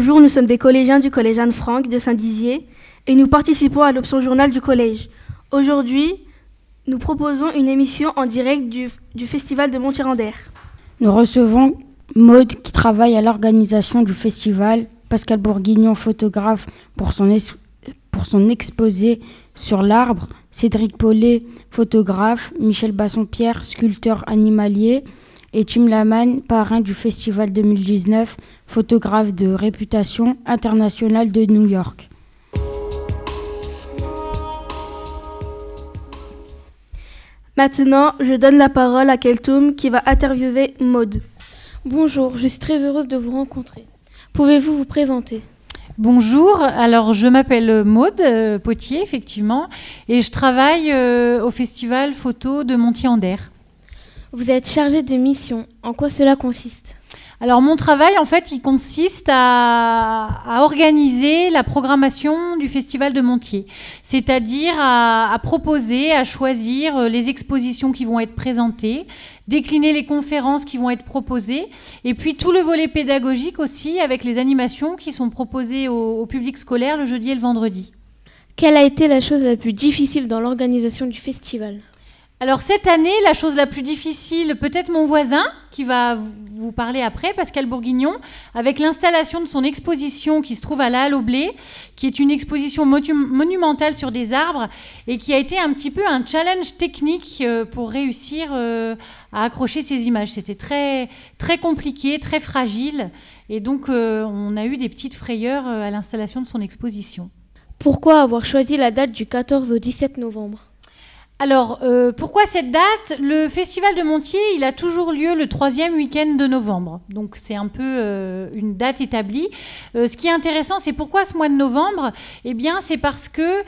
Bonjour, nous sommes des collégiens du collège Anne-Franck de Saint-Dizier et nous participons à l'option journal du collège. Aujourd'hui, nous proposons une émission en direct du, festival de Montier-en-Der. Nous recevons Maude qui travaille à l'organisation du festival, Pascal Bourguignon, photographe pour son, pour son exposé sur l'arbre, Cédric Paulet, photographe, Michel Basson-Pierre, sculpteur animalier, et Tim Laman, parrain du festival 2019, photographe de réputation internationale de New York. Maintenant, je donne la parole à Keltoum qui va interviewer Maude. Bonjour, je suis très heureuse de vous rencontrer. Pouvez-vous vous présenter? Bonjour, alors je m'appelle Maude euh, Potier, effectivement, et je travaille euh, au festival photo de Montier-en-Der. Vous êtes chargée de mission. En quoi cela consiste? Alors mon travail, en fait, il consiste à, organiser la programmation du Festival de Montier, c'est-à-dire à, proposer, à choisir euh, les expositions qui vont être présentées, décliner les conférences qui vont être proposées, et puis tout le volet pédagogique aussi avec les animations qui sont proposées au public scolaire le jeudi et le vendredi. Quelle a été la chose la plus difficile dans l'organisation du festival? Alors cette année, la chose la plus difficile, peut-être mon voisin qui va vous parler après, Pascal Bourguignon, avec l'installation de son exposition qui se trouve à la au Blé, qui est une exposition monumentale sur des arbres et qui a été un petit peu un challenge technique euh, pour réussir euh, à accrocher ces images. C'était très, très compliqué, très fragile et donc euh, on a eu des petites frayeurs à l'installation de son exposition. Pourquoi avoir choisi la date du 14 au 17 novembre? Alors, euh, pourquoi cette date? Le Festival de Montier, il a toujours lieu le troisième week-end de novembre. Donc, c'est un peu euh, une date établie. Euh, ce qui est intéressant, c'est pourquoi ce mois de novembre? Eh bien, c'est parce que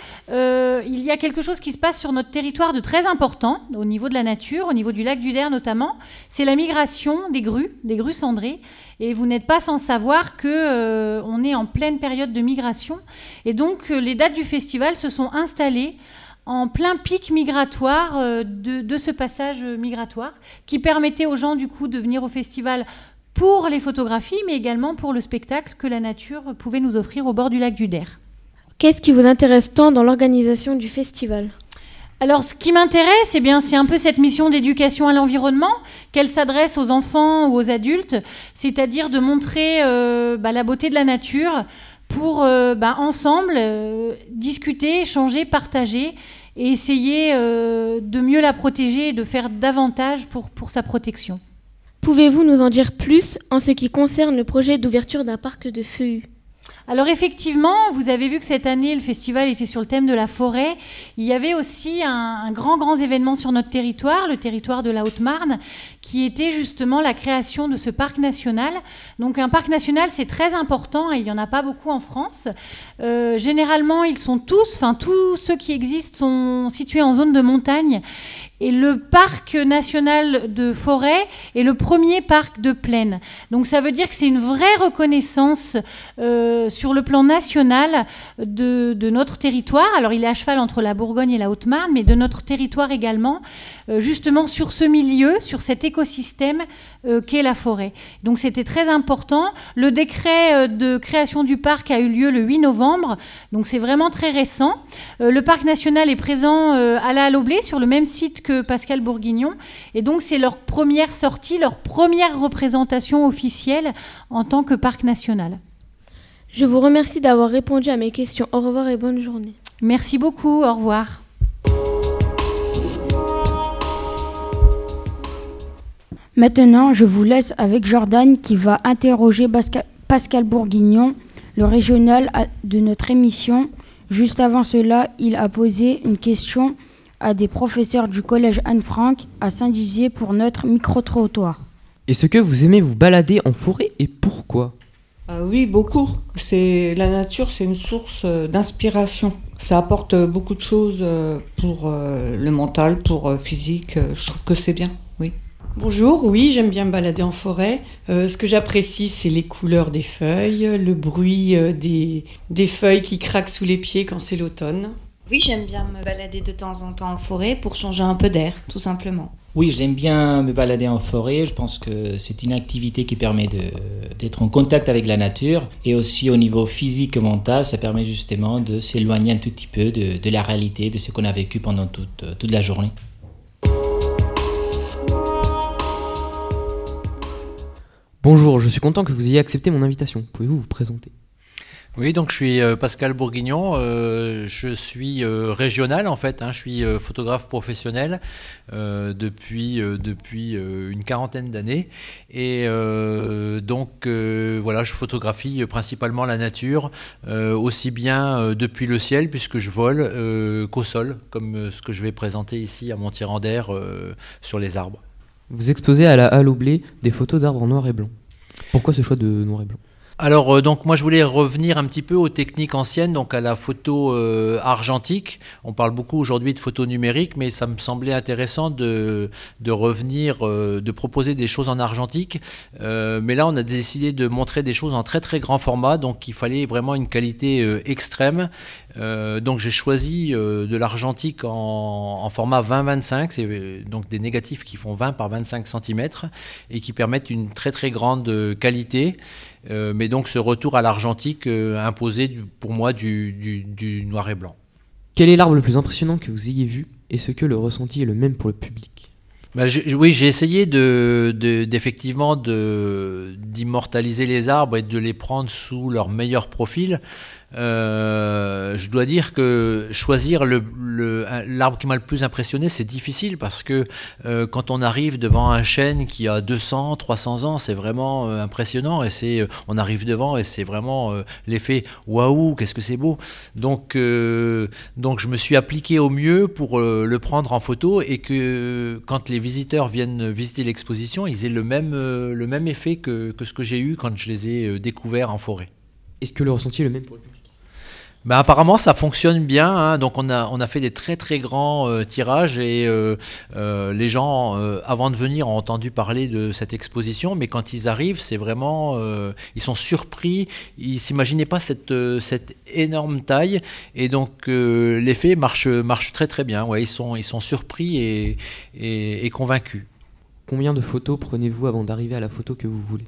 il y a quelque chose qui se passe sur notre territoire de très important, au niveau de la nature, au niveau du lac du Der notamment. C'est la migration des grues, des grues cendrées. Et vous n'êtes pas sans savoir que on est en pleine période de migration. Et donc, les dates du festival se sont installées en plein pic migratoire euh, de, ce passage migratoire qui permettait aux gens du coup de venir au festival pour les photographies mais également pour le spectacle que la nature pouvait nous offrir au bord du lac du Der. Qu'est-ce qui vous intéresse tant dans l'organisation du festival? Alors, ce qui m'intéresse, eh bien, c'est un peu cette mission d'éducation à l'environnement, qu'elle s'adresse aux enfants ou aux adultes, c'est-à-dire de montrer euh, bah, la beauté de la nature, pour euh, bah, ensemble euh, discuter, échanger, partager et essayer euh, de mieux la protéger et de faire davantage pour, pour sa protection. Pouvez-vous nous en dire plus en ce qui concerne le projet d'ouverture d'un parc de feuillus alors effectivement, vous avez vu que cette année, le festival était sur le thème de la forêt. Il y avait aussi un, grand, grand événement sur notre territoire, le territoire de la Haute-Marne, qui était justement la création de ce parc national. Donc un parc national, c'est très important et il n'y en a pas beaucoup en France. Euh, généralement, ils sont tous, enfin tous ceux qui existent sont situés en zone de montagne. Et le parc national de forêt est le premier parc de plaine. Donc ça veut dire que c'est une vraie reconnaissance euh, sur le plan national de, notre territoire. Alors il est à cheval entre la Bourgogne et la Haute-Marne, mais de notre territoire également, euh, justement sur ce milieu, sur cet écosystème euh, qu'est la forêt. Donc c'était très important. Le décret de création du parc a eu lieu le 8 novembre, donc c'est vraiment très récent. le parc national est présent à la Halle sur le même site que Pascal Bourguignon. Et donc, c'est leur première sortie, leur première représentation officielle en tant que parc national. Je vous remercie d'avoir répondu à mes questions. Au revoir et bonne journée. Merci beaucoup. Au revoir. Maintenant, je vous laisse avec Jordan qui va interroger Pascal Bourguignon, le régional de notre émission. Juste avant cela, il a posé une question à des professeurs du collège Anne-Franck à Saint-Dizier pour notre micro-trottoir. Est-ce que vous aimez vous balader en forêt et pourquoi? Ah Oui, beaucoup. C'est La nature, c'est une source euh, d'inspiration. Ça apporte beaucoup de choses euh, pour euh, le mental, pour le physique. Je trouve que c'est bien. Bonjour, oui, j'aime bien me balader en forêt. ce que j'apprécie, c'est les couleurs des feuilles, le bruit des, des feuilles qui craquent sous les pieds quand c'est l'automne. Oui, j'aime bien me balader de temps en temps en forêt pour changer un peu d'air, tout simplement. Oui, j'aime bien me balader en forêt. Je pense que c'est une activité qui permet d'être en contact avec la nature et aussi au niveau physique et mental, ça permet justement de s'éloigner un tout petit peu de, de, la réalité, de ce qu'on a vécu pendant toute, toute la journée. Bonjour, je suis content que vous ayez accepté mon invitation. Pouvez-vous vous présenter? Oui, donc je suis euh, Pascal Bourguignon, euh, je suis euh, régional en fait, hein, je suis photographe professionnel depuis, une quarantaine d'années et donc voilà, je photographie principalement la nature, aussi bien depuis le ciel puisque je vole qu'au sol, comme ce que je vais présenter ici à Montier-en-Der sur les arbres. Vous exposez à la Halle au Blé des photos d'arbres noir et blanc. Pourquoi ce choix de noir et blanc? Alors euh, donc moi je voulais revenir un petit peu aux techniques anciennes, donc à la photo euh, argentique. On parle beaucoup aujourd'hui de photo numérique, mais ça me semblait intéressant de, revenir, euh, de proposer des choses en argentique. mais là on a décidé de montrer des choses en très très grand format, donc il fallait vraiment une qualité extrême. donc j'ai choisi de l'argentique en, en, format 20-25, c'est donc des négatifs qui font 20 par 25 cm et qui permettent une très très grande qualité. Euh, mais donc ce retour à l'argentique euh, imposé pour moi du, noir et blanc. Quel est l'arbre le plus impressionnant que vous ayez vu et ce que le ressenti est le même pour le public? Bah, oui, j'ai essayé de, d'effectivement de, d'immortaliser les arbres et de les prendre sous leur meilleur profil. Euh, je dois dire que choisir l'arbre qui m'a le plus impressionné, c'est difficile parce que euh, quand on arrive devant un chêne qui a 200, 300 ans, c'est vraiment euh, impressionnant et c'est, on arrive devant et c'est vraiment l'effet waouh, qu'est-ce que c'est beau. Donc, donc je me suis appliqué au mieux pour le prendre en photo et que quand les visiteurs viennent visiter l'exposition, ils aient le même, le même effet que, que ce que j'ai eu quand je les ai découverts en forêt. Est-ce que le ressenti est le même pour le ben, apparemment, ça fonctionne bien. Hein. Donc, on a, on a fait des très très grands euh, tirages et euh, euh, les gens, avant de venir, ont entendu parler de cette exposition. Mais quand ils arrivent, c'est vraiment, ils sont surpris. Ils s'imaginaient pas cette, cette énorme taille. Et donc, l'effet marche, marche très très bien. Ouais, ils sont, ils sont surpris et, et convaincus. Combien de photos prenez-vous avant d'arriver à la photo que vous voulez?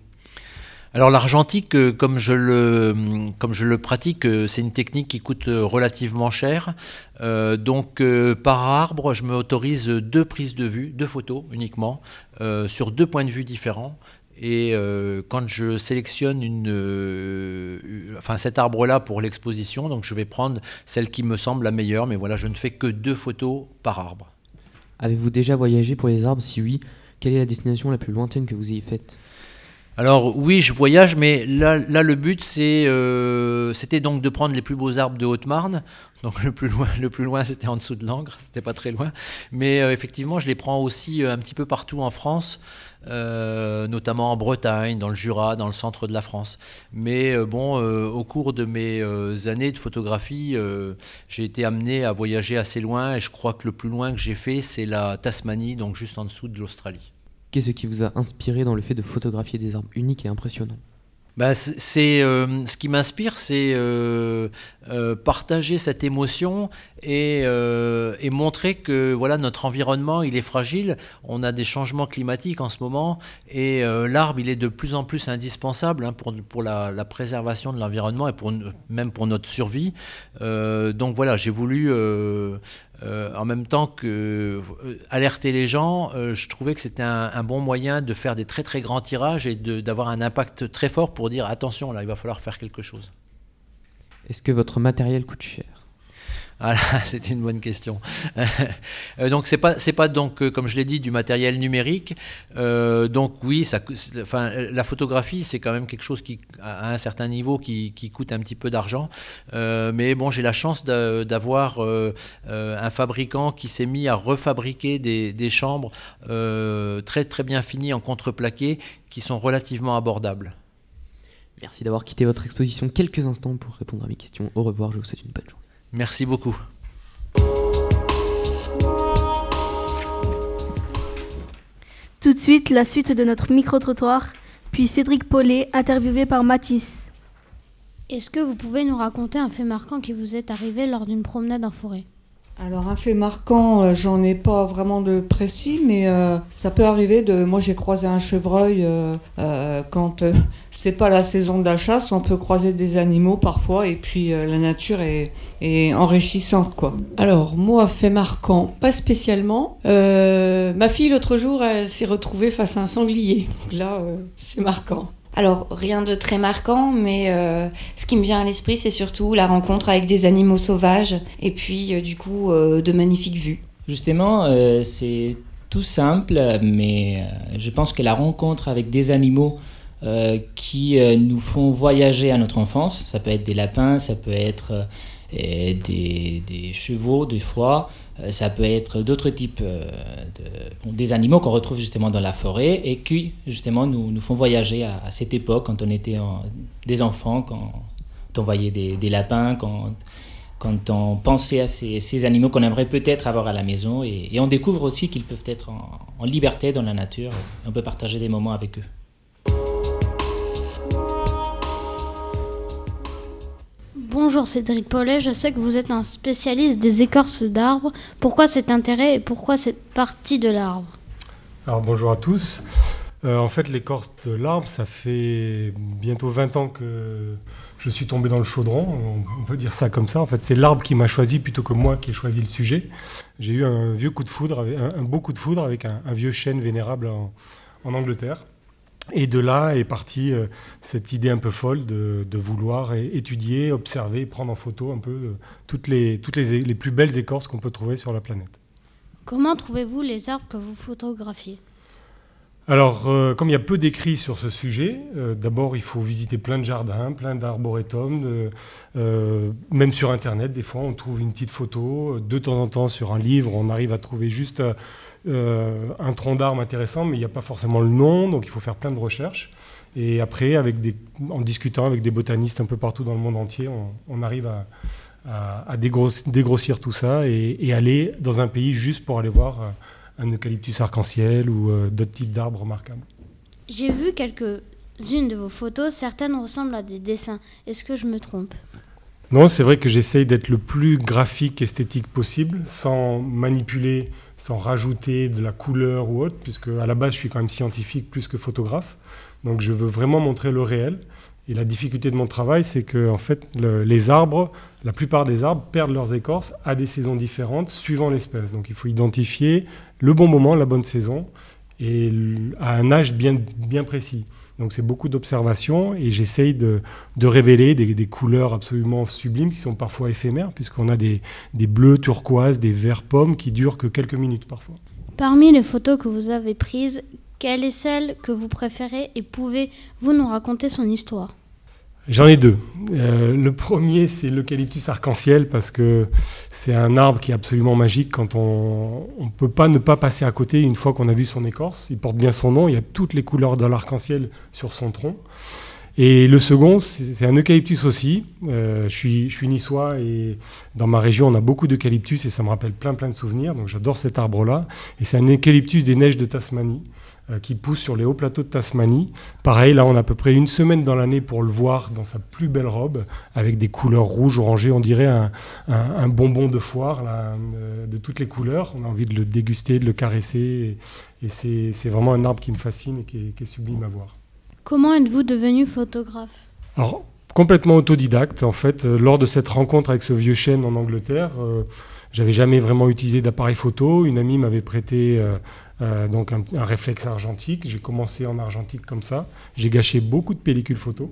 Alors l'argentique, euh, comme je le, comme je le pratique, euh, c'est une technique qui coûte euh, relativement cher. donc par arbre, je me autorise deux prises de vue, deux photos uniquement, sur deux points de vue différents. Et quand je sélectionne une, enfin cet arbre-là pour l'exposition, donc je vais prendre celle qui me semble la meilleure. Mais voilà, je ne fais que deux photos par arbre. Avez-vous déjà voyagé pour les arbres? Si oui, quelle est la destination la plus lointaine que vous ayez faite? Alors oui, je voyage, mais là, là le but euh, c'était donc de prendre les plus beaux arbres de Haute-Marne. Donc le plus loin, le plus loin c'était en dessous de Langres, c'était pas très loin. Mais euh, effectivement, je les prends aussi euh, un petit peu partout en France, notamment en Bretagne, dans le Jura, dans le centre de la France. Mais bon, au cours de mes années de photographie, j'ai été amené à voyager assez loin et je crois que le plus loin que j'ai fait, c'est la Tasmanie, donc juste en dessous de l'Australie. Qu'est-ce qui vous a inspiré dans le fait de photographier des arbres uniques et impressionnants bah, c'est euh, ce qui m'inspire, c'est euh, euh, partager cette émotion et, montrer que voilà notre environnement il est fragile. On a des changements climatiques en ce moment et l'arbre il est de plus en plus indispensable hein, pour, la, préservation de l'environnement et même pour notre survie. donc voilà, j'ai voulu euh, en même temps que euh, alerter les gens, euh, je trouvais que c'était un, bon moyen de faire des très très grands tirages et d'avoir un impact très fort pour dire attention, là, il va falloir faire quelque chose. Est-ce que votre matériel coûte cher? Ah, c'était une bonne question. Euh, donc c'est pas c'est pas donc euh, comme je l'ai dit du matériel numérique. Euh, donc oui, la photographie c'est quand même quelque chose qui à un certain niveau qui, qui coûte un petit peu d'argent. mais bon, j'ai la chance d'avoir un fabricant qui s'est mis à refabriquer des, des chambres très très bien finies en contreplaqué qui sont relativement abordables. Merci d'avoir quitté votre exposition quelques instants pour répondre à mes questions. Au revoir, je vous souhaite une bonne journée. Merci beaucoup. Tout de suite, la suite de notre micro-trottoir, puis Cédric Paulet, interviewé par Mathis. Est-ce que vous pouvez nous raconter un fait marquant qui vous est arrivé lors d'une promenade en forêt? Alors un fait marquant, euh, j'en ai pas vraiment de précis, mais euh, ça peut arriver de. Moi j'ai croisé un chevreuil euh, quand c'est pas la saison de la chasse, on peut croiser des animaux parfois, et puis la nature est, est enrichissante quoi. Alors, moi, fait marquant, pas spécialement. Ma fille, l'autre jour, elle s'est retrouvée face à un sanglier. Donc là, c'est marquant. Alors, rien de très marquant, mais euh, ce qui me vient à l'esprit, c'est surtout la rencontre avec des animaux sauvages et puis, euh, du coup, euh, de magnifiques vues. Justement, c'est tout simple, mais je pense que la rencontre avec des animaux qui nous font voyager à notre enfance, ça peut être des lapins, ça peut être des, des chevaux des fois, ça peut être d'autres types euh, de, des animaux qu'on retrouve justement dans la forêt et qui justement nous, nous font voyager à, cette époque quand on était des enfants, quand on voyait des, lapins, quand, quand on pensait à ces, ces animaux qu'on aimerait peut-être avoir à la maison et, et on découvre aussi qu'ils peuvent être en, en liberté dans la nature et on peut partager des moments avec eux. Bonjour Cédric Paulet, je sais que vous êtes un spécialiste des écorces d'arbres. Pourquoi cet intérêt et pourquoi cette partie de l'arbre? Alors bonjour à tous. Euh, en fait, l'écorce de l'arbre, ça fait bientôt 20 ans que je suis tombé dans le chaudron, on, peut dire ça comme ça. En fait, c'est l'arbre qui m'a choisi plutôt que moi qui ai choisi le sujet. J'ai eu un vieux coup de foudre, un, beau coup de foudre avec un, vieux chêne vénérable en Angleterre. Et de là est partie euh, cette idée un peu folle de, de vouloir étudier, observer, prendre en photo un peu euh, toutes, les, toutes les, les plus belles écorces qu'on peut trouver sur la planète. Comment trouvez-vous les arbres que vous photographiez? Alors, euh, comme il y a peu d'écrits sur ce sujet, d'abord il faut visiter plein de jardins, plein d'arboretums, même sur Internet, des fois on trouve une petite photo, de temps en temps sur un livre, on arrive à trouver juste euh, un tronc d'arbre intéressant, mais il n'y a pas forcément le nom, donc il faut faire plein de recherches. Et après, avec des, en discutant avec des botanistes un peu partout dans le monde entier, on, on arrive à, à- à dégros- dégrossir tout ça et, et aller dans un pays juste pour aller voir euh, un eucalyptus arc-en-ciel ou euh, d'autres types d'arbres remarquables. J'ai vu quelques-unes de vos photos, certaines ressemblent à des dessins. Est-ce que je me trompe? Non, c'est vrai que j'essaye d'être le plus graphique, esthétique possible, sans manipuler, sans rajouter de la couleur ou autre, puisque à la base je suis quand même scientifique plus que photographe. Donc je veux vraiment montrer le réel. Et la difficulté de mon travail, c'est que en fait, le- les arbres, la plupart des arbres perdent leurs écorces à des saisons différentes suivant l'espèce. Donc il faut identifier le bon moment, la bonne saison, et à un âge bien, bien précis. Donc c'est beaucoup d'observations et j'essaye de, révéler des, des couleurs absolument sublimes qui sont parfois éphémères, puisqu'on a des, des bleus turquoises, des verts pommes qui durent que quelques minutes parfois. Parmi les photos que vous avez prises, quelle est celle que vous préférez et pouvez-vous nous raconter son histoire? J'en ai deux. Euh, le premier, c'est l'eucalyptus arc-en-ciel parce que c'est un arbre qui est absolument magique quand on ne peut pas ne pas passer à côté une fois qu'on a vu son écorce. Il porte bien son nom, il y a toutes les couleurs de l'arc-en-ciel sur son tronc. Et le second, c'est un eucalyptus aussi. Euh, je, suis, niçois et dans ma région, on a beaucoup d'eucalyptus et ça me rappelle plein plein de souvenirs. Donc j'adore cet arbre-là. Et c'est un eucalyptus des neiges de Tasmanie qui pousse sur les hauts plateaux de Tasmanie. Pareil, là, on a à peu près une semaine dans l'année pour le voir dans sa plus belle robe, avec des couleurs rouges, orangées. On dirait un, un- un bonbon de foire, là, euh, de toutes les couleurs. On a envie de le déguster, de le caresser. Et, et c'est vraiment un arbre qui me fascine et qui est, qui est sublime à voir. Comment êtes-vous devenu photographe? Alors, complètement autodidacte, en fait, euh, lors de cette rencontre avec ce vieux chêne en Angleterre, euh, j'avais jamais vraiment utilisé d'appareil photo. Une amie m'avait prêté euh, euh, donc un, un réflexe argentique. J'ai commencé en argentique comme ça. J'ai gâché beaucoup de pellicules photo.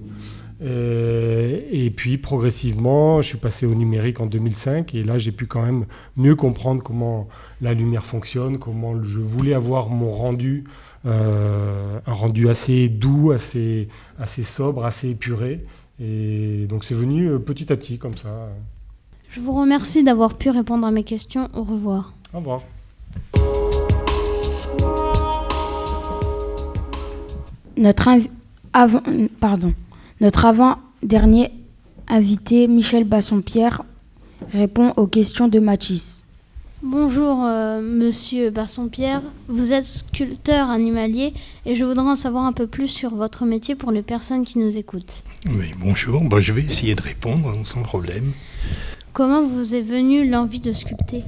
Euh, et puis, progressivement, je suis passé au numérique en 2005. Et là, j'ai pu quand même mieux comprendre comment la lumière fonctionne, comment je voulais avoir mon rendu, euh, un rendu assez doux, assez, assez sobre, assez épuré. Et donc c'est venu petit à petit comme ça. Je vous remercie d'avoir pu répondre à mes questions. Au revoir. Au revoir. Notre, avant, pardon. Notre avant-dernier invité, Michel Bassompierre, répond aux questions de Mathis. Bonjour, euh, monsieur Basson-Pierre. Vous êtes sculpteur animalier et je voudrais en savoir un peu plus sur votre métier pour les personnes qui nous écoutent. Oui, bonjour. Bon, je vais essayer de répondre hein, sans problème. Comment vous est venue l'envie de sculpter?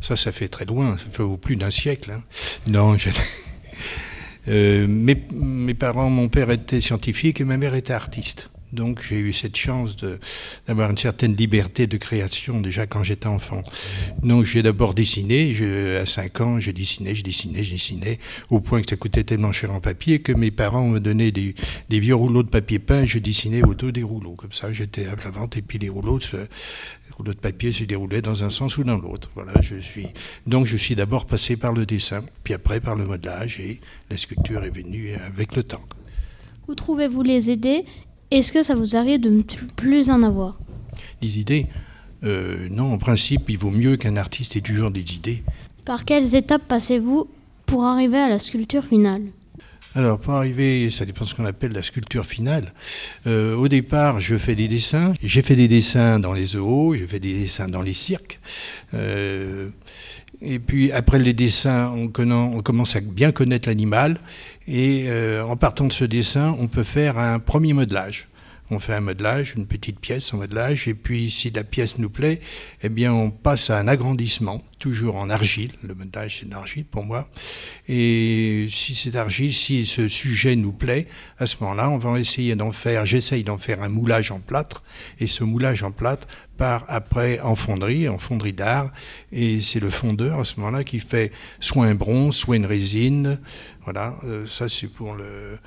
Ça, ça fait très loin. Ça fait au plus d'un siècle. hein. Non, je- mes, mes parents, mon père était scientifique et ma mère était artiste. Donc j'ai eu cette chance d'avoir une certaine liberté de création déjà quand j'étais enfant. Donc j'ai d'abord dessiné, à 5 ans, je dessinais, je dessinais, je dessinais, au point que ça coûtait tellement cher en papier que mes parents me donnaient des, vieux rouleaux de papier peint je dessinais autour des rouleaux. Comme ça, j'étais à la vente et puis les rouleaux, rouleaux de papier se déroulaient dans un sens ou dans l'autre. Voilà, je suis. Donc je suis d'abord passé par le dessin, puis après par le modelage et la sculpture est venue avec le temps. Où trouvez-vous les idées Est-ce que ça vous arrive de ne plus en avoir? Les idées, euh, non, en principe, il vaut mieux qu'un artiste ait toujours des idées. Par quelles étapes passez-vous pour arriver à la sculpture finale? Alors, pour arriver, ça dépend de ce qu'on appelle la sculpture finale. Euh, au départ, je fais des dessins. J'ai fait des dessins dans les zoos, j'ai fait des dessins dans les cirques. Euh, et puis, après les dessins, on commence à bien connaître l'animal. Et euh, en partant de ce dessin, on peut faire un premier modelage. On fait un modelage, une petite pièce en modelage, et puis si la pièce nous plaît, eh bien on passe à un agrandissement, toujours en argile. Le modelage c'est de l'argile pour moi. Et si c'est argile, si ce sujet nous plaît, à ce moment-là, on va essayer d'en faire, j'essaye d'en faire un moulage en plâtre, et ce moulage en plâtre part après en fonderie, en fonderie d'art, et c'est le fondeur à ce moment-là qui fait soit un bronze, soit une résine. Voilà, euh, ça c'est pour le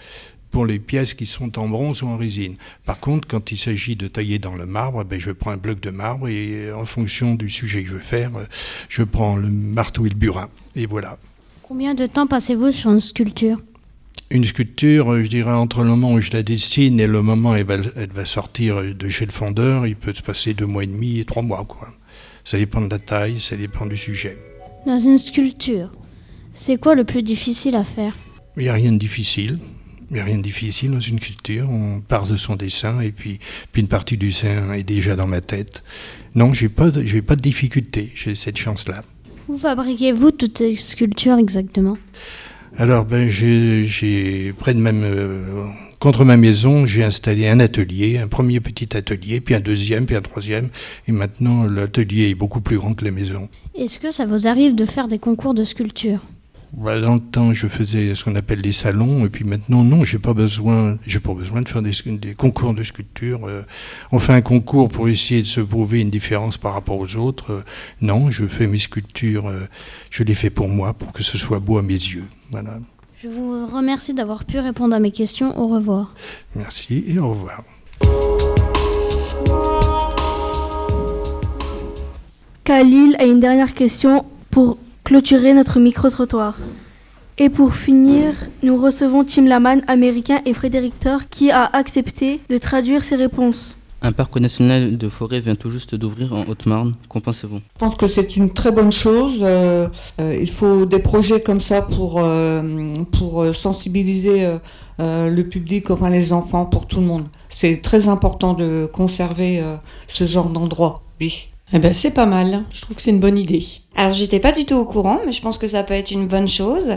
pour les pièces qui sont en bronze ou en résine. Par contre, quand il s'agit de tailler dans le marbre, ben, je prends un bloc de marbre et euh, en fonction du sujet que je veux faire, euh, je prends le marteau et le burin. Et voilà. Combien de temps passez-vous sur une sculpture? Une sculpture, je dirais, entre le moment où je la dessine et le moment où elle va, elle va sortir de chez le fondeur, il peut se passer deux mois et demi et trois mois. Quoi. Ça dépend de la taille, ça dépend du sujet. Dans une sculpture, c'est quoi le plus difficile à faire? Il n'y a rien de difficile. Il n'y a rien de difficile dans une culture. On part de son dessin et puis, puis une partie du dessin est déjà dans ma tête. Non, j'ai pas, de- j'ai pas de difficulté. J'ai cette chance-là. Où fabriquez-vous toutes ces sculptures exactement? Alors, ben, j'ai, j'ai près de ma, euh, contre ma maison, j'ai installé un atelier, un premier petit atelier, puis un deuxième, puis un troisième. Et maintenant, l'atelier est beaucoup plus grand que la maison. Est-ce que ça vous arrive de faire des concours de sculpture Dans le temps, je faisais ce qu'on appelle des salons, et puis maintenant, non, j'ai pas besoin, j'ai pas besoin de faire des, des concours de sculpture. Euh, on fait un concours pour essayer de se prouver une différence par rapport aux autres. Euh, non, je fais mes sculptures, euh, je les fais pour moi, pour que ce soit beau à mes yeux. Voilà. Je vous remercie d'avoir pu répondre à mes questions. Au revoir. Merci et au revoir. Khalil a une dernière question pour clôturer notre micro-trottoir. Et pour finir, nous recevons Tim Laman, américain, et Frédéric Thor, qui a accepté de traduire ses réponses. Un parc national de forêt vient tout juste d'ouvrir en Haute-Marne. Qu'en pensez-vous? Je pense que c'est une très bonne chose. Euh, euh, il faut des projets comme ça pour, euh, pour sensibiliser euh, euh, le public, enfin les enfants, pour tout le monde. C'est très important de conserver euh, ce genre d'endroit. Oui. Eh ben, c'est pas mal. Je trouve que c'est une bonne idée. Alors j'étais pas du tout au courant, mais je pense que ça peut être une bonne chose.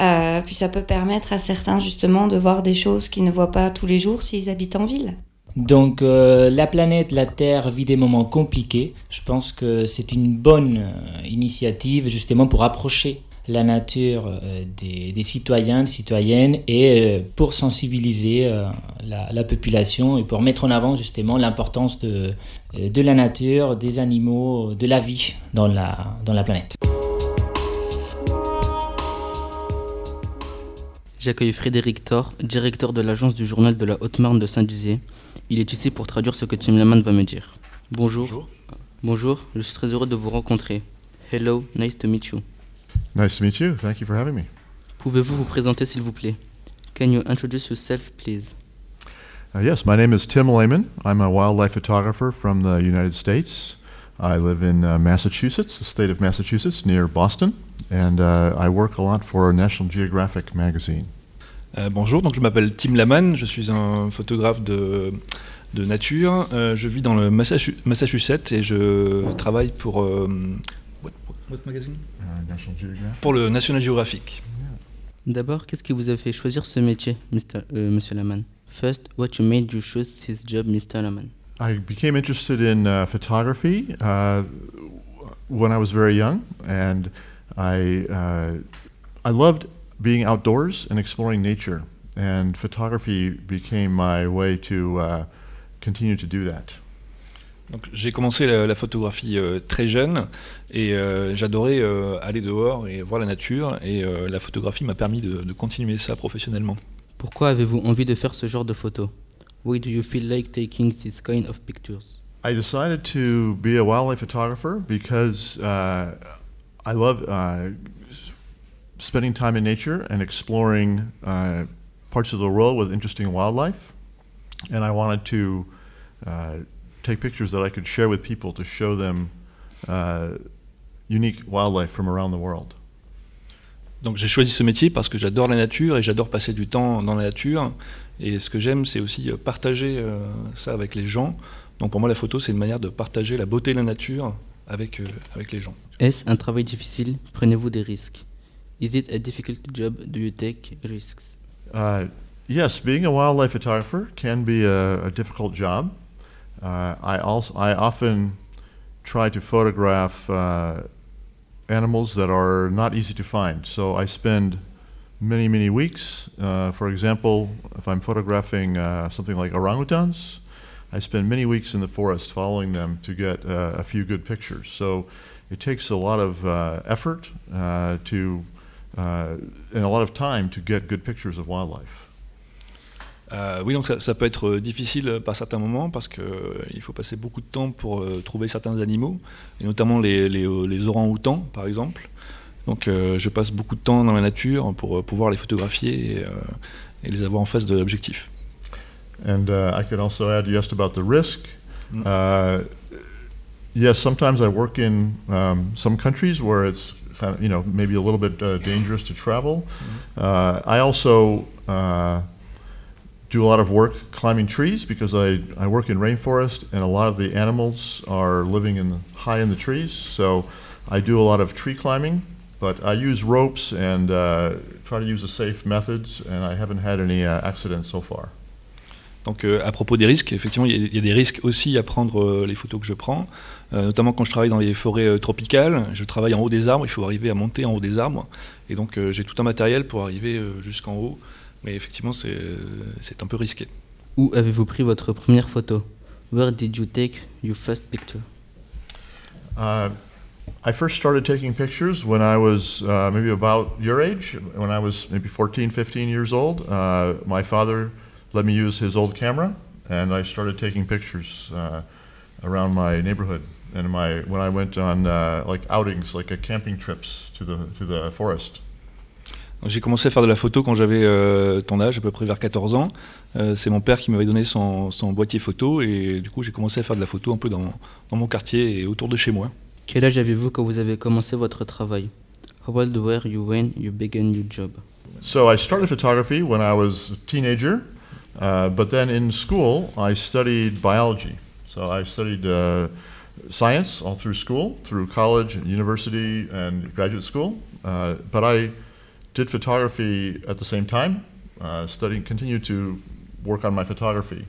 Euh, puis ça peut permettre à certains justement de voir des choses qu'ils ne voient pas tous les jours s'ils habitent en ville. Donc euh, la planète, la Terre vit des moments compliqués. Je pense que c'est une bonne euh, initiative justement pour approcher la nature euh, des, des citoyens, des citoyennes et euh, pour sensibiliser euh, la, la population et pour mettre en avant justement l'importance de, de la nature, des animaux, de la vie dans la, dans la planète. J'accueille Frédéric Thor, directeur de l'agence du journal de la Haute-Marne de Saint-Dizier. Il est ici pour traduire ce que Tim Laman va me dire. Bonjour. Bonjour. Bonjour, je suis très heureux de vous rencontrer. Hello, nice to meet you. Nice to meet you. Thank you for having me. Pouvez-vous vous présenter s'il vous plaît? Can you introduce yourself, please? Uh, yes, my name is Tim Lehman. I'm a wildlife photographer from the United States. I live in uh, Massachusetts, the state of Massachusetts, near Boston, and uh, I work a lot for National Geographic magazine. Euh, bonjour, donc je m'appelle Tim Laman, je suis un photographe de, de nature. Euh, je vis dans le Massachu- Massachusetts et je travaille pour euh, what, what magazine National Geographic. Pour le National Geographic. D'abord, qu'est-ce qui vous a fait choisir ce métier, Mr. euh, Monsieur Laman First, what you made you choose this job, Mr. Laman I became interested in uh, photography uh, when I was very young, and I uh, I loved being outdoors and exploring nature, and photography became my way to uh, continue to do that. Donc, j'ai commencé la, la photographie euh, très jeune et euh, j'adorais euh, aller dehors et voir la nature et euh, la photographie m'a permis de, de continuer ça professionnellement. Pourquoi avez-vous envie de faire ce genre de photos Why do you feel like taking this kind of pictures? I decided to be a wildlife photographer because uh, I love uh, spending time in nature and exploring uh, parts of the world with interesting wildlife. And I wanted to uh, take pictures that I could share with people to show them uh, unique wildlife from around the world. Donc j'ai choisi ce métier parce que j'adore la nature et j'adore passer du temps dans la nature. Et ce que j'aime, c'est aussi euh, partager euh, ça avec les gens. Donc pour moi, la photo, c'est une manière de partager la beauté de la nature avec, euh, avec les gens. Est-ce un travail difficile? Prenez-vous des risques? Is it a difficult job? Do you take risks? Uh, yes, being a wildlife photographer can be a, a difficult job. Uh, I also I often try to photograph uh, animals that are not easy to find. So I spend many many weeks. Uh, for example, if I'm photographing uh, something like orangutans, I spend many weeks in the forest following them to get uh, a few good pictures. So it takes a lot of effort to and a lot of time to get good pictures of wildlife. Euh, oui, donc ça, ça peut être euh, difficile par certains moments parce qu'il faut passer beaucoup de temps pour euh, trouver certains animaux, et notamment les, les, euh, les orang-outans, par exemple. Donc euh, je passe beaucoup de temps dans la nature pour euh, pouvoir les photographier et, euh, et les avoir en face de l'objectif. And uh, I could also add, about the risk. Uh, yes, sometimes I work in um, some countries where it's kind of, you know, maybe a little bit uh, dangerous to travel. Uh, I also uh, do a lot of work climbing trees because I, I work in rainforest and a lot of the animals are living in high in the trees. So I do a lot of tree climbing, but I use ropes and uh, try to use the safe methods, and I haven't had any uh, accidents so far. Donc euh, à propos des risques, effectivement, il y, y a des risques aussi à prendre euh, les photos que je prends, notamment quand je travaille dans les forêts euh, tropicales. Je travaille en haut des arbres, il faut arriver à monter en haut des arbres, et donc euh, j'ai tout un matériel pour arriver euh, jusqu'en haut, mais effectivement c'est c'est un peu risqué. Où avez-vous pris votre première photo? Where did you take your first picture? Uh, I first started taking pictures when I was uh, maybe about your age, when I was maybe 14, 15 years old. Uh, my father let me use his old camera, and I started taking pictures uh, around my neighborhood. And my when I went on uh, like outings, like camping trips to the to the forest. Donc, J'ai commencé à faire de la photo quand j'avais euh, ton âge, à peu près vers 14 ans. Euh, c'est mon père qui m'avait donné son, son boîtier photo, et du coup j'ai commencé à faire de la photo un peu dans, dans mon quartier et autour de chez moi. Quel âge avez-vous quand vous avez commencé votre travail? How old were you when you began your job? So I started photography when I was a teenager, uh, but then in school I studied biology. So I studied uh, science all through school, through college, and university, and graduate school. Uh, but I did photography at the same time, uh, studying, continued to work on my photography.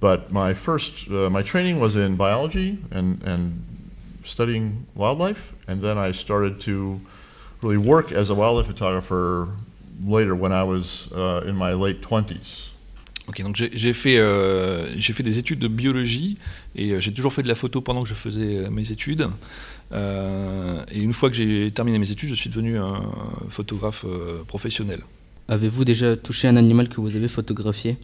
But my first, uh, my training was in biology and, and studying wildlife, and then I started to really work as a wildlife photographer later when I was uh, in my late 20s. Ok, donc j'ai fait, euh, j'ai fait des études de biologie et euh, j'ai toujours fait de la photo pendant que je faisais euh, mes études. Euh, et une fois que j'ai terminé mes études, je suis devenu un photographe euh, professionnel. Avez-vous déjà touché un animal que vous avez photographié?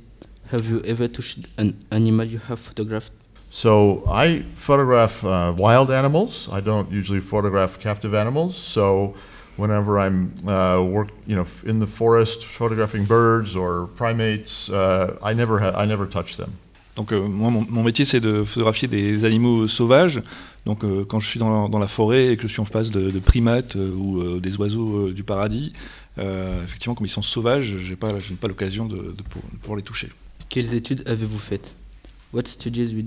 Have you ever touched an animal you have photographed? So I photograph uh, wild animals. I don't usually photograph captive animals. So whenever I'm uh, work, you know, in the forest photographing birds or primates, uh, I never ha- I never touch them. Donc euh, moi, mon, mon métier, c'est de photographier des animaux sauvages. Donc euh, quand je suis dans la, dans la forêt et que je suis en face de, de primates euh, ou euh, des oiseaux euh, du paradis, euh, effectivement, comme ils sont sauvages, j'ai pas, je n'ai pas l'occasion de, de pour- de pouvoir les toucher. Quelles études avez-vous faites? What studies, with,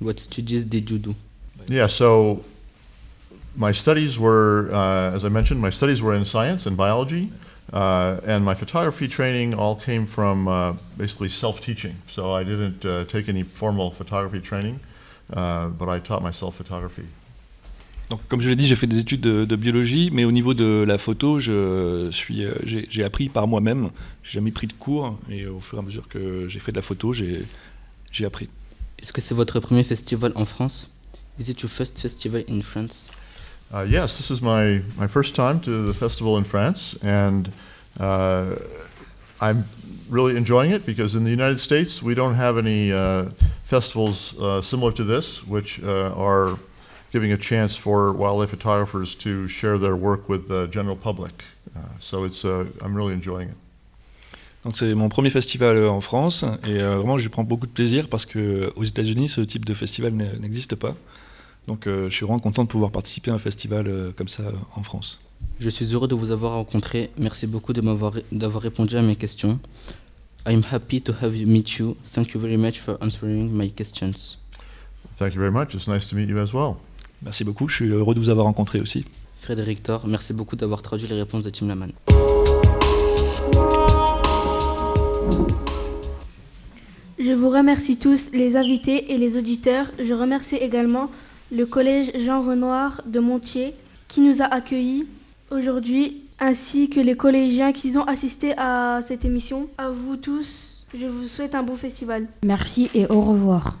what studies did you do? Yeah, so my studies were, uh, as I mentioned, my studies were in science and biology, uh, and my photography training all came from uh, basically self-teaching. So I didn't uh, take any formal photography training, uh, but I taught myself photography. Donc, comme je l'ai dit, j'ai fait des études de, de biologie, mais au niveau de la photo, je suis, euh, j'ai j'ai appris par moi-même. J'ai jamais pris de cours, et au fur et à mesure que j'ai fait de la photo, j'ai j'ai appris. Est-ce que c'est votre premier festival en France? Is it your first festival in France? Uh, yes, this is my, my first time to the festival in France, and uh, I'm really enjoying it because in the United States we don't have any uh, festivals uh, similar to this, which uh, are giving a chance for wildlife photographers to share their work with the general public. Uh, so it's, I'm really enjoying it. Donc c'est mon premier festival euh, en France, et euh, vraiment j'y prends beaucoup de plaisir parce que aux États-Unis ce type de festival n'existe pas. Donc euh, je suis vraiment content de pouvoir participer à un festival euh, comme ça euh, en France. Je suis heureux de vous avoir rencontré. Merci beaucoup de m'avoir d'avoir répondu à mes questions. I'm happy to have you meet you. Thank you very much for answering my questions. Thank you very much. It's nice to meet you as well. Merci beaucoup, je suis heureux de vous avoir rencontré aussi. Frédéric Thor, merci beaucoup d'avoir traduit les réponses de Tim Laman. Je vous remercie tous, les invités et les auditeurs. Je remercie également le collège Jean Renoir de Montier qui nous a accueillis aujourd'hui, ainsi que les collégiens qui ont assisté à cette émission. À vous tous, je vous souhaite un bon festival. Merci et au revoir.